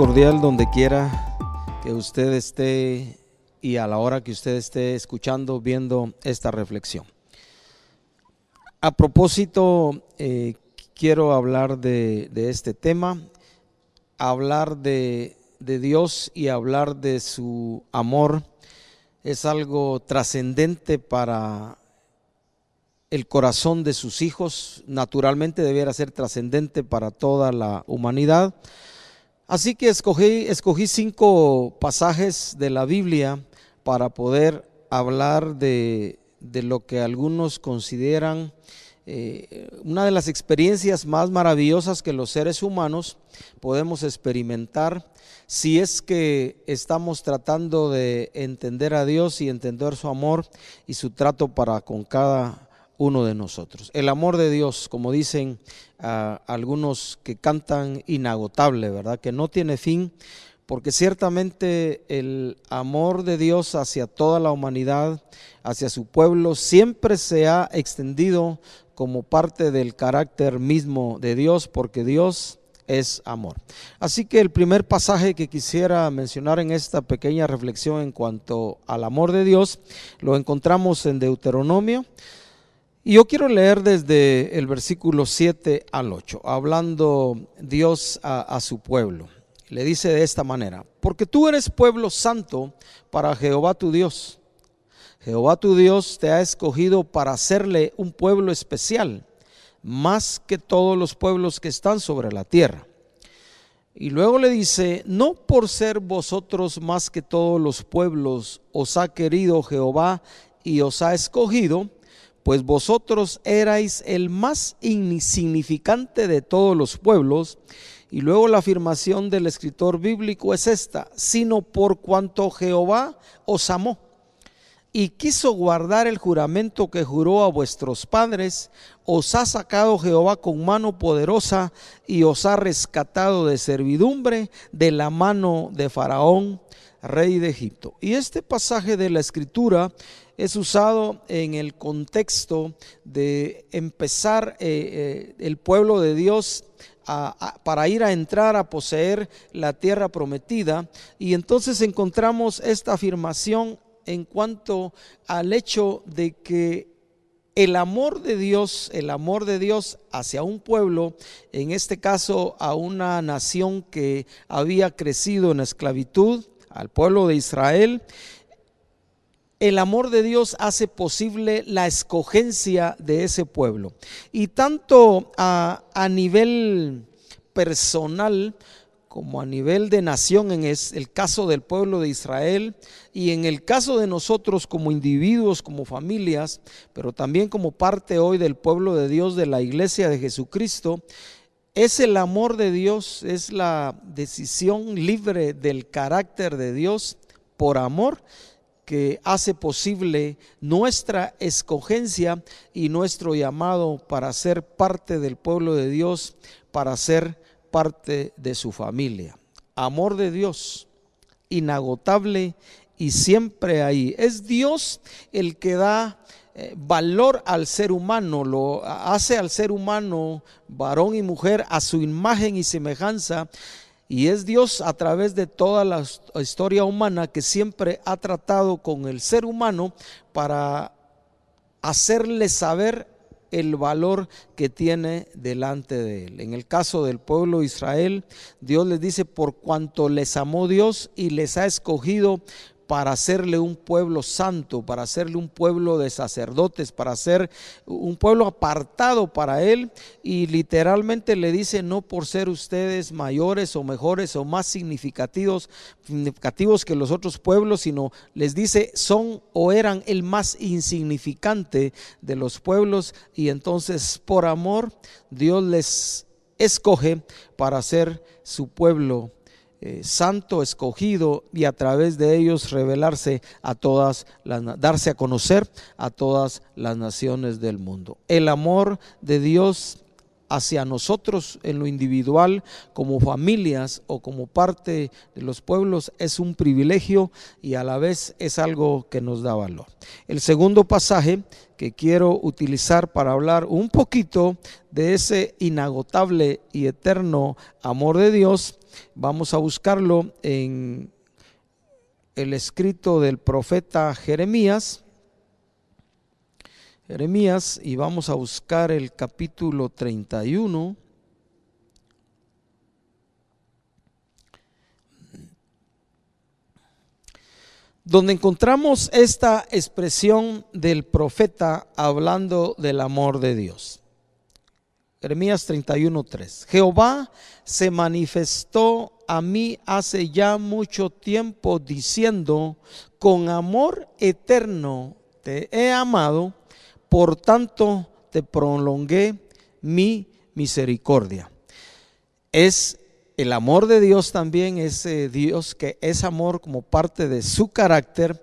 cordial donde quiera que usted esté y a la hora que usted esté escuchando, viendo esta reflexión. A propósito, eh, quiero hablar de, este tema, hablar de, de Dios y hablar de su amor es algo trascendente para el corazón de sus hijos, naturalmente debiera ser trascendente para toda la humanidad. Así que escogí, escogí cinco pasajes de la Biblia para poder hablar de, lo que algunos consideran eh, una de las experiencias más maravillosas que los seres humanos podemos experimentar si es que estamos tratando de entender a Dios y entender su amor y su trato para con cada uno de nosotros. El amor de Dios, como dicen ah, algunos que cantan inagotable, ¿verdad? Que no tiene fin, porque ciertamente el amor de Dios hacia toda la humanidad, hacia su pueblo, siempre se ha extendido como parte del carácter mismo de Dios, porque Dios es amor. Así que el primer pasaje que quisiera mencionar en esta pequeña reflexión en cuanto al amor de Dios, lo encontramos en Deuteronomio y yo quiero leer desde el versículo 7 al 8, hablando Dios a, su pueblo. Le dice de esta manera, porque tú eres pueblo santo para Jehová tu Dios. Jehová tu Dios te ha escogido para hacerle un pueblo especial, más que todos los pueblos que están sobre la tierra. Y luego le dice, no por ser vosotros más que todos los pueblos os ha querido Jehová y os ha escogido, pues vosotros erais el más insignificante de todos los pueblos. Y luego la afirmación del escritor bíblico es esta, sino por cuanto Jehová os amó y quiso guardar el juramento que juró a vuestros padres, os ha sacado Jehová con mano poderosa y os ha rescatado de servidumbre de la mano de Faraón, rey de Egipto. Y este pasaje de la escritura es usado en el contexto de empezar eh, eh, el pueblo de Dios para ir a entrar a poseer la tierra prometida. Y entonces encontramos esta afirmación en cuanto al hecho de que el amor de Dios, el amor de Dios hacia un pueblo, en este caso a una nación que había crecido en esclavitud, al pueblo de Israel, el amor de Dios hace posible la escogencia de ese pueblo. Y tanto a, nivel personal como a nivel de nación, en el caso del pueblo de Israel y en el caso de nosotros como individuos, como familias, pero también como parte hoy del pueblo de Dios, de la iglesia de Jesucristo, es el amor de Dios, es la decisión libre del carácter de Dios por amor que hace posible nuestra escogencia y nuestro llamado para ser parte del pueblo de Dios, para ser parte de su familia. Amor de Dios, inagotable y siempre ahí. Es Dios el que da eh, valor al ser humano, lo hace al ser humano, varón y mujer, a su imagen y semejanza y es Dios a través de toda la historia humana que siempre ha tratado con el ser humano para hacerle saber el valor que tiene delante de él. En el caso del pueblo de Israel, Dios les dice, por cuanto les amó Dios y les ha escogido para hacerle un pueblo santo, para hacerle un pueblo de sacerdotes, para hacer un pueblo apartado para él. Y literalmente le dice, no por ser ustedes mayores o mejores o más significativos, significativos que los otros pueblos, sino les dice, son o eran el más insignificante de los pueblos. Y entonces por amor Dios les escoge para ser su pueblo eh, santo escogido y a través de ellos revelarse a todas darse a conocer a todas las naciones del mundo. El amor de Dios hacia nosotros en lo individual, como familias o como parte de los pueblos, es un privilegio y a la vez es algo que nos da valor. El segundo pasaje que quiero utilizar para hablar un poquito de ese inagotable y eterno amor de Dios, vamos a buscarlo en el escrito del profeta Jeremías Jeremías y vamos a buscar el capítulo 31. donde encontramos esta expresión del profeta hablando del amor de Dios. Jeremías 31:3. Jehová se manifestó a mí hace ya mucho tiempo diciendo, con amor eterno te he amado por tanto te prolongué mi misericordia. Es el amor de Dios también, ese Dios que es amor como parte de su carácter,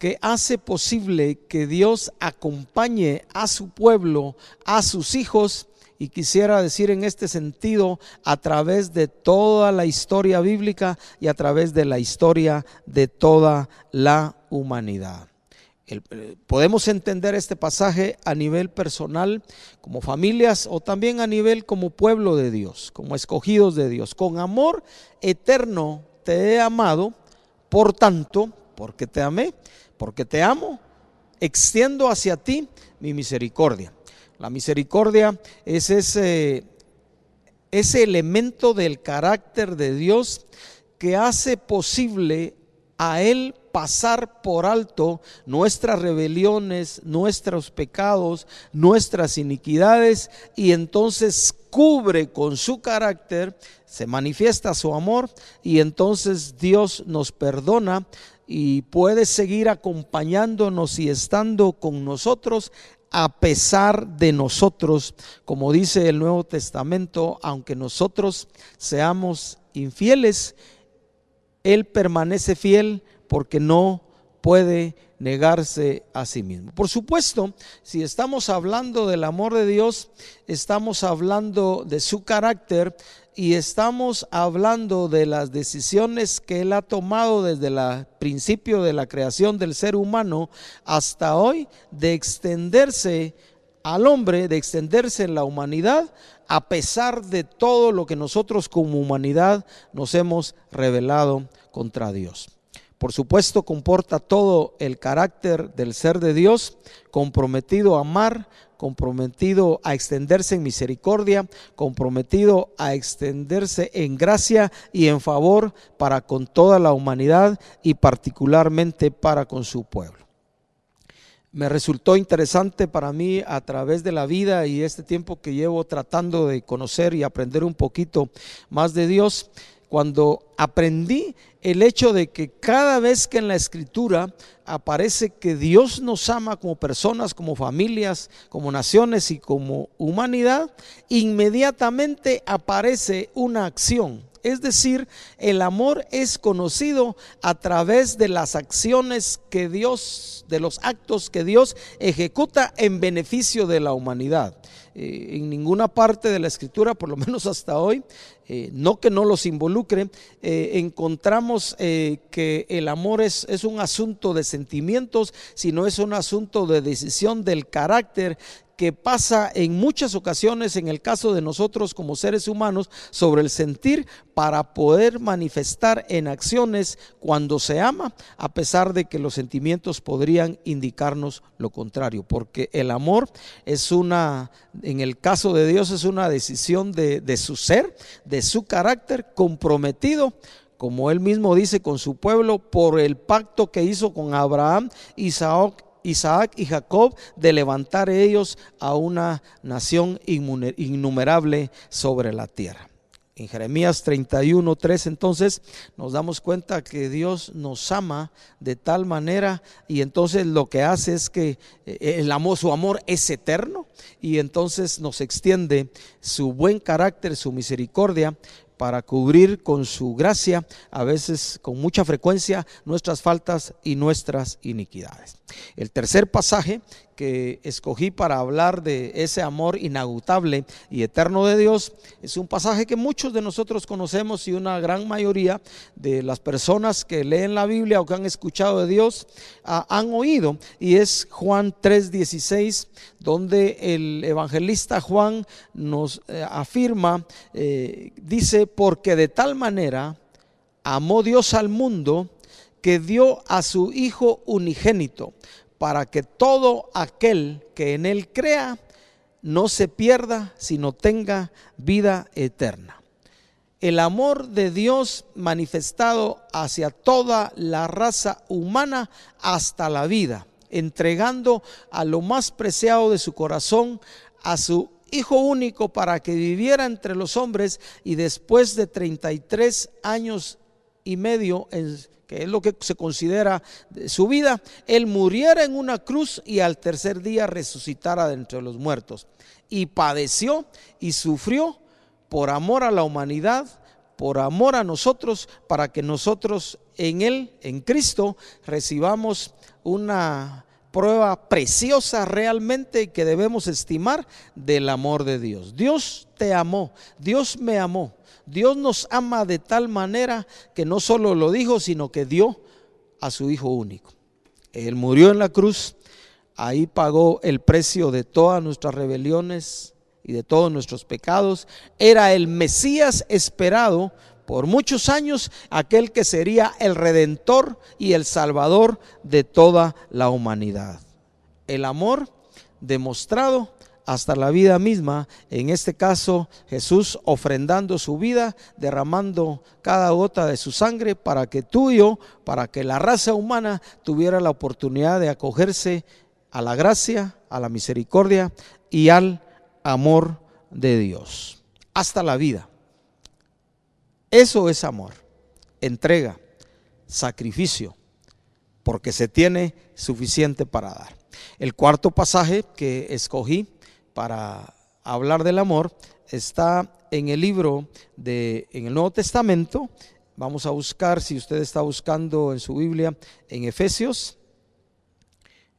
que hace posible que Dios acompañe a su pueblo, a sus hijos, y quisiera decir en este sentido, a través de toda la historia bíblica y a través de la historia de toda la humanidad. Eh, podemos entender este pasaje a nivel personal, como familias o también a nivel como pueblo de Dios, como escogidos de Dios. Con amor eterno te he amado, por tanto, porque te amé, porque te amo, extiendo hacia ti mi misericordia. La misericordia es ese, ese elemento del carácter de Dios que hace posible a Él pasar por alto nuestras rebeliones, nuestros pecados, nuestras iniquidades y entonces cubre con su carácter, se manifiesta su amor y entonces Dios nos perdona y puede seguir acompañándonos y estando con nosotros a pesar de nosotros, como dice el Nuevo Testamento, aunque nosotros seamos infieles, Él permanece fiel porque no puede negarse a sí mismo. Por supuesto, si estamos hablando del amor de Dios, estamos hablando de su carácter y estamos hablando de las decisiones que Él ha tomado desde el principio de la creación del ser humano hasta hoy de extenderse al hombre, de extenderse en la humanidad, a pesar de todo lo que nosotros como humanidad nos hemos revelado contra Dios. Por supuesto, comporta todo el carácter del ser de Dios, comprometido a amar, comprometido a extenderse en misericordia, comprometido a extenderse en gracia y en favor para con toda la humanidad y particularmente para con su pueblo. Me resultó interesante para mí a través de la vida y este tiempo que llevo tratando de conocer y aprender un poquito más de Dios, cuando aprendí el hecho de que cada vez que en la escritura aparece que Dios nos ama como personas, como familias, como naciones y como humanidad, inmediatamente aparece una acción. Es decir, el amor es conocido a través de las acciones que Dios, de los actos que Dios ejecuta en beneficio de la humanidad. Eh, en ninguna parte de la escritura, por lo menos hasta hoy, eh, no que no los involucre, eh, encontramos que el amor es, es un asunto de sentimientos, sino es un asunto de decisión del carácter que pasa en muchas ocasiones, en el caso de nosotros como seres humanos, sobre el sentir para poder manifestar en acciones cuando se ama, a pesar de que los sentimientos podrían indicarnos lo contrario, porque el amor es una, en el caso de Dios, es una decisión de, de su ser, de su carácter comprometido como él mismo dice, con su pueblo por el pacto que hizo con Abraham, Isaac Isaac y Jacob de levantar ellos a una nación innumerable sobre la tierra. En Jeremías 31, 3 entonces nos damos cuenta que Dios nos ama de tal manera y entonces lo que hace es que eh, el amor, su amor es eterno y entonces nos extiende su buen carácter, su misericordia para cubrir con su gracia, a veces con mucha frecuencia, nuestras faltas y nuestras iniquidades. El tercer pasaje que escogí para hablar de ese amor inagotable y eterno de Dios es un pasaje que muchos de nosotros conocemos y una gran mayoría de las personas que leen la Biblia o que han escuchado de Dios ah, han oído y es Juan 3:16 donde el evangelista Juan nos eh, afirma, eh, dice, porque de tal manera amó Dios al mundo que dio a su Hijo unigénito para que todo aquel que en él crea no se pierda, sino tenga vida eterna. El amor de Dios manifestado hacia toda la raza humana hasta la vida, entregando a lo más preciado de su corazón, a su Hijo único para que viviera entre los hombres y después de 33 años y medio que es lo que se considera su vida, él muriera en una cruz y al tercer día resucitara de entre los muertos. Y padeció y sufrió por amor a la humanidad, por amor a nosotros, para que nosotros en Él, en Cristo, recibamos una prueba preciosa realmente que debemos estimar del amor de Dios. Dios te amó, Dios me amó. Dios nos ama de tal manera que no solo lo dijo, sino que dio a su Hijo único. Él murió en la cruz, ahí pagó el precio de todas nuestras rebeliones y de todos nuestros pecados. Era el Mesías esperado por muchos años, aquel que sería el redentor y el salvador de toda la humanidad. El amor demostrado hasta la vida misma, en este caso Jesús ofrendando su vida, derramando cada gota de su sangre para que tú y yo, para que la raza humana tuviera la oportunidad de acogerse a la gracia, a la misericordia y al amor de Dios. Hasta la vida. Eso es amor, entrega, sacrificio, porque se tiene suficiente para dar. El cuarto pasaje que escogí para hablar del amor está en el libro de en el Nuevo Testamento. Vamos a buscar si usted está buscando en su Biblia en Efesios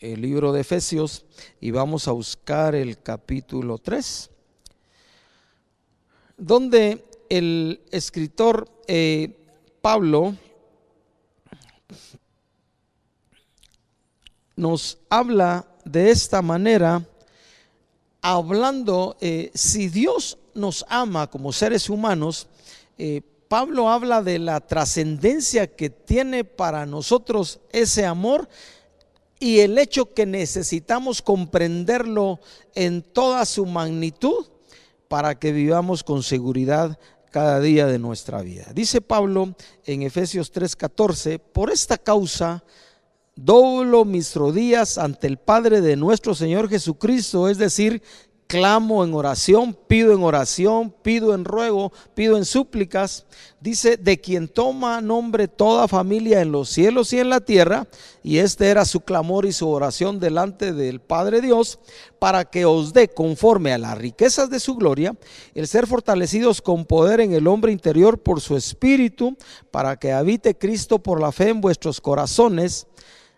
el libro de Efesios y vamos a buscar el capítulo 3 donde el escritor eh, Pablo nos habla de esta manera hablando, eh, si Dios nos ama como seres humanos, eh, Pablo habla de la trascendencia que tiene para nosotros ese amor y el hecho que necesitamos comprenderlo en toda su magnitud para que vivamos con seguridad cada día de nuestra vida. Dice Pablo en Efesios 3:14, por esta causa doblo mis rodillas ante el Padre de nuestro Señor Jesucristo, es decir, clamo en oración, pido en oración, pido en ruego, pido en súplicas. Dice, de quien toma nombre toda familia en los cielos y en la tierra, y este era su clamor y su oración delante del Padre Dios, para que os dé conforme a las riquezas de su gloria, el ser fortalecidos con poder en el hombre interior por su espíritu, para que habite Cristo por la fe en vuestros corazones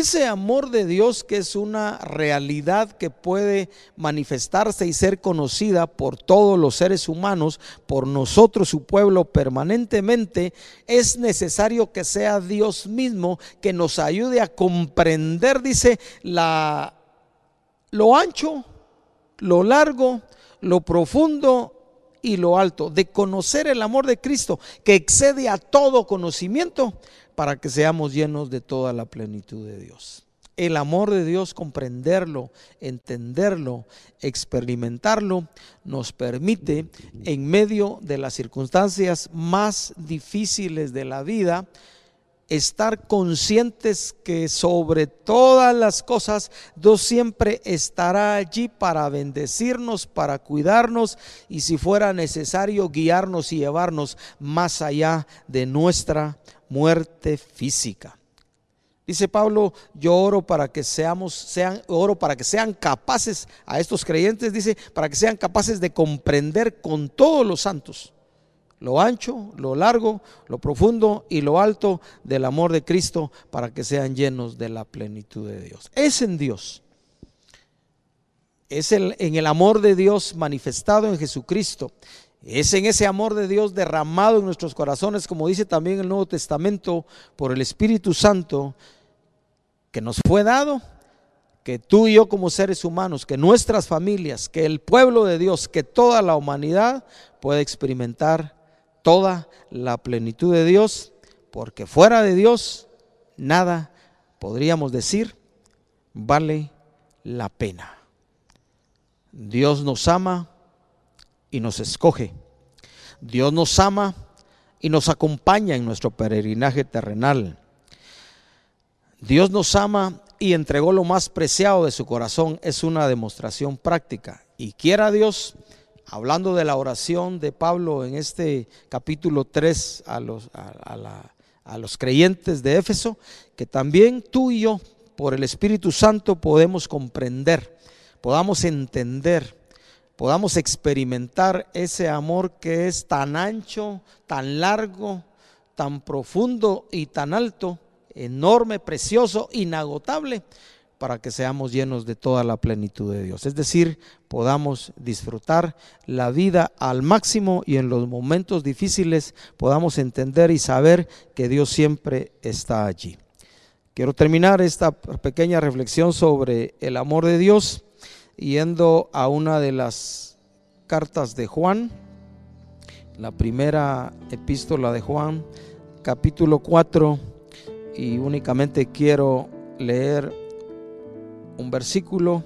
ese amor de Dios que es una realidad que puede manifestarse y ser conocida por todos los seres humanos, por nosotros, su pueblo, permanentemente, es necesario que sea Dios mismo que nos ayude a comprender, dice, la, lo ancho, lo largo, lo profundo y lo alto, de conocer el amor de Cristo que excede a todo conocimiento para que seamos llenos de toda la plenitud de Dios. El amor de Dios, comprenderlo, entenderlo, experimentarlo, nos permite en medio de las circunstancias más difíciles de la vida estar conscientes que sobre todas las cosas Dios siempre estará allí para bendecirnos, para cuidarnos y si fuera necesario guiarnos y llevarnos más allá de nuestra muerte física. Dice Pablo, yo oro para que seamos, sean, oro para que sean capaces a estos creyentes, dice, para que sean capaces de comprender con todos los santos lo ancho, lo largo, lo profundo y lo alto del amor de Cristo para que sean llenos de la plenitud de Dios. Es en Dios. Es en el amor de Dios manifestado en Jesucristo. Es en ese amor de Dios derramado en nuestros corazones, como dice también el Nuevo Testamento, por el Espíritu Santo, que nos fue dado, que tú y yo como seres humanos, que nuestras familias, que el pueblo de Dios, que toda la humanidad pueda experimentar toda la plenitud de Dios, porque fuera de Dios nada, podríamos decir, vale la pena. Dios nos ama y nos escoge. Dios nos ama y nos acompaña en nuestro peregrinaje terrenal. Dios nos ama y entregó lo más preciado de su corazón. Es una demostración práctica. Y quiera Dios hablando de la oración de Pablo en este capítulo 3 a los, a, los creyentes de Éfeso, que también tú y yo, por el Espíritu Santo, podemos comprender, podamos entender, podamos experimentar ese amor que es tan ancho, tan largo, tan profundo y tan alto, enorme, precioso, inagotable, para que seamos llenos de toda la plenitud de Dios. Es decir, podamos disfrutar la vida al máximo y en los momentos difíciles podamos entender y saber que Dios siempre está allí. Quiero terminar esta pequeña reflexión sobre el amor de Dios yendo a una de las cartas de Juan, la primera epístola de Juan, capítulo 4, y únicamente quiero leer un versículo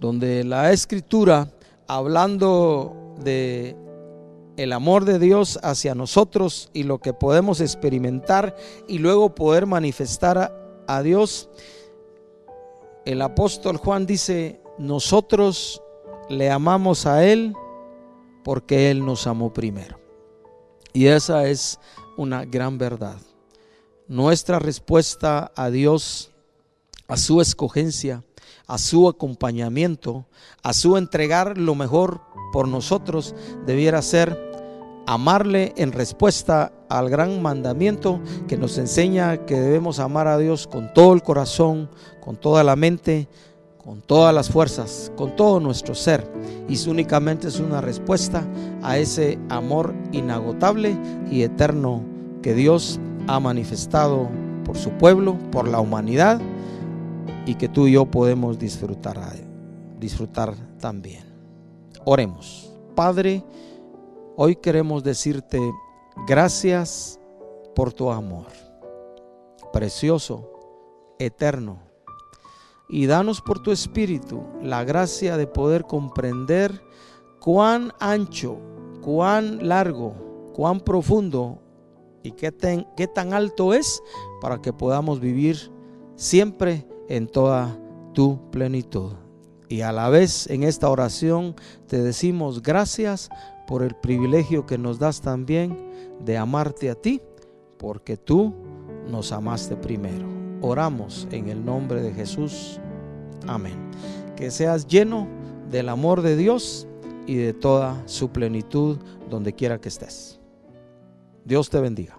donde la escritura, hablando de el amor de Dios hacia nosotros y lo que podemos experimentar y luego poder manifestar a, Dios, el apóstol Juan dice, nosotros le amamos a Él porque Él nos amó primero. Y esa es una gran verdad. Nuestra respuesta a Dios a su escogencia, a su acompañamiento, a su entregar lo mejor por nosotros, debiera ser amarle en respuesta al gran mandamiento que nos enseña que debemos amar a Dios con todo el corazón, con toda la mente, con todas las fuerzas, con todo nuestro ser. Y únicamente es una respuesta a ese amor inagotable y eterno que Dios ha manifestado por su pueblo, por la humanidad y que tú y yo podemos disfrutar, disfrutar también. Oremos. Padre, hoy queremos decirte gracias por tu amor, precioso, eterno. Y danos por tu espíritu la gracia de poder comprender cuán ancho, cuán largo, cuán profundo y qué, qué tan alto es para que podamos vivir siempre en toda tu plenitud. Y a la vez en esta oración te decimos gracias por el privilegio que nos das también de amarte a ti, porque tú nos amaste primero. Oramos en el nombre de Jesús. Amén. Que seas lleno del amor de Dios y de toda su plenitud donde quiera que estés. Dios te bendiga.